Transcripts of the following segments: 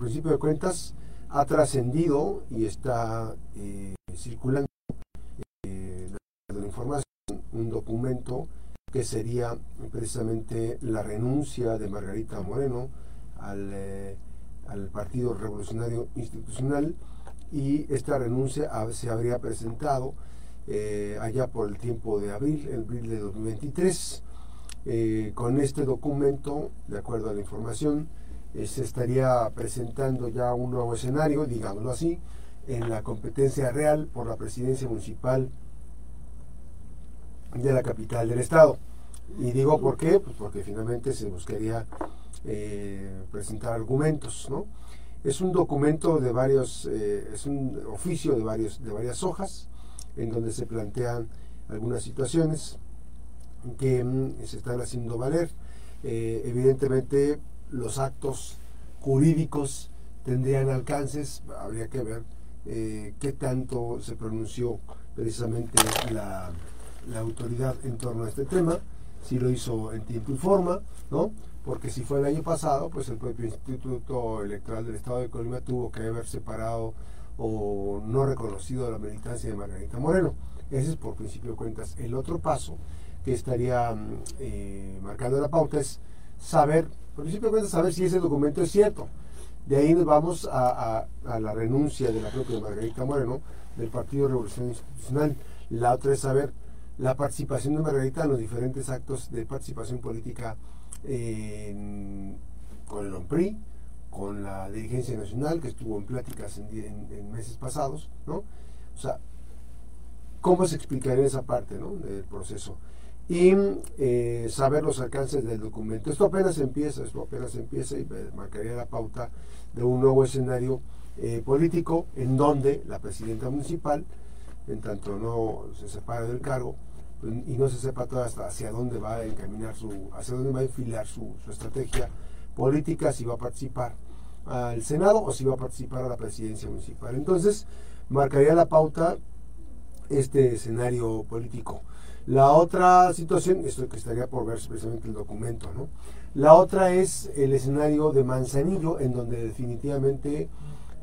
principio de cuentas ha trascendido y está eh, circulando eh, la información, un documento que sería precisamente la renuncia de Margarita Moreno al, eh, al Partido Revolucionario Institucional y esta renuncia se habría presentado allá por el tiempo de abril, el abril de 2023. con este documento, de acuerdo a la información, eh, se estaría presentando ya un nuevo escenario, digámoslo así, en la competencia real por la presidencia municipal de la capital del estado. Y digo por qué, pues porque finalmente se buscaría eh, presentar argumentos. Es un documento de varios, eh, es un oficio de, varios, de varias hojas, en donde se plantean algunas situaciones que mm, se están haciendo valer. evidentemente los actos jurídicos tendrían alcances, habría que ver eh, qué tanto se pronunció precisamente la, autoridad en torno a este tema, si lo hizo en tiempo y forma, ¿no? Porque si fue el año pasado, pues el propio Instituto Electoral del Estado de Colima tuvo que haber separado o no reconocido la militancia de Margarita Moreno. Ese es por principio de cuentas. El otro paso que estaría mm, eh, marcando la pauta es saber por principio de saber si ese documento es cierto. De ahí nos vamos a, la renuncia de la propia Margarita Moreno del Partido Revolución Institucional. La otra es saber la participación de Margarita en los diferentes actos de participación política con el OMPRI, con la dirigencia nacional que estuvo en pláticas en, meses pasados, ¿no? O sea, ¿cómo se explicaría esa parte ¿no? del proceso? Y eh, saber los alcances del documento. Esto apenas empieza, esto apenas empieza y marcaría la pauta de un nuevo escenario eh, político en donde la presidenta municipal, en tanto no se separa del cargo pues, y no se sepa todo hasta hacia dónde va a encaminar su, hacia dónde va a enfilar su, su estrategia política, si va a participar al Senado o si va a participar a la presidencia municipal. Entonces, marcaría la pauta este escenario político. La otra situación, esto que estaría por ver precisamente el documento, ¿no? La otra es el escenario de Manzanillo, en donde definitivamente,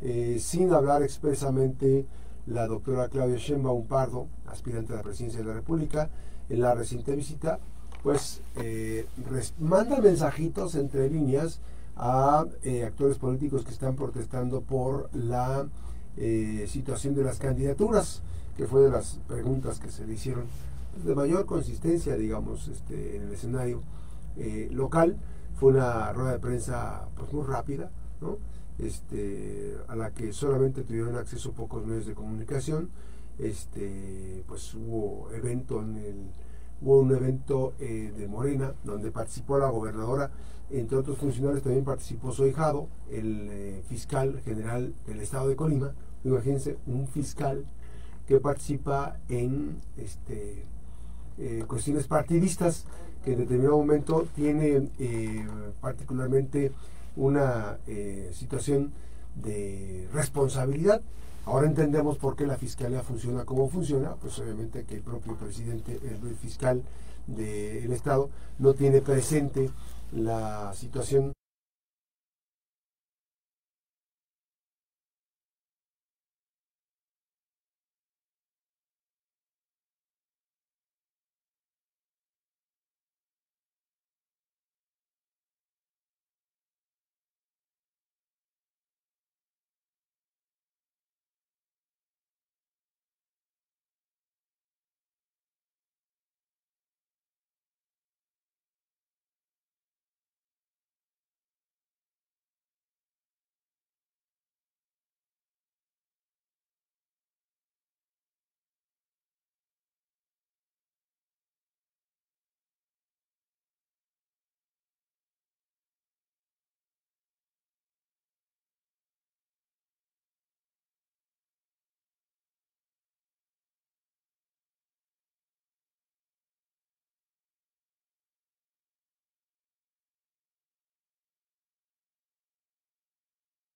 eh, sin hablar expresamente, la doctora Claudia Sheinbaum Pardo, aspirante a la presidencia de la República, en la reciente visita, pues eh, manda mensajitos entre líneas a eh, actores políticos que están protestando por la situación de las candidaturas, que fue de las preguntas que se le hicieron de mayor consistencia, digamos, este, en el escenario eh, local. Fue una rueda de prensa pues, muy rápida, ¿no? este, a la que solamente tuvieron acceso pocos medios de comunicación. Este, pues hubo evento en el, hubo un evento eh, de Morena donde participó la gobernadora, entre otros funcionarios también participó su hijado, el eh, fiscal general del estado de Colima. Imagínense, un fiscal que participa en este eh, cuestiones partidistas que en determinado momento tiene eh, particularmente una eh, situación de responsabilidad. Ahora entendemos por qué la fiscalía funciona como funciona, pues obviamente que el propio presidente, el fiscal del Estado, no tiene presente la situación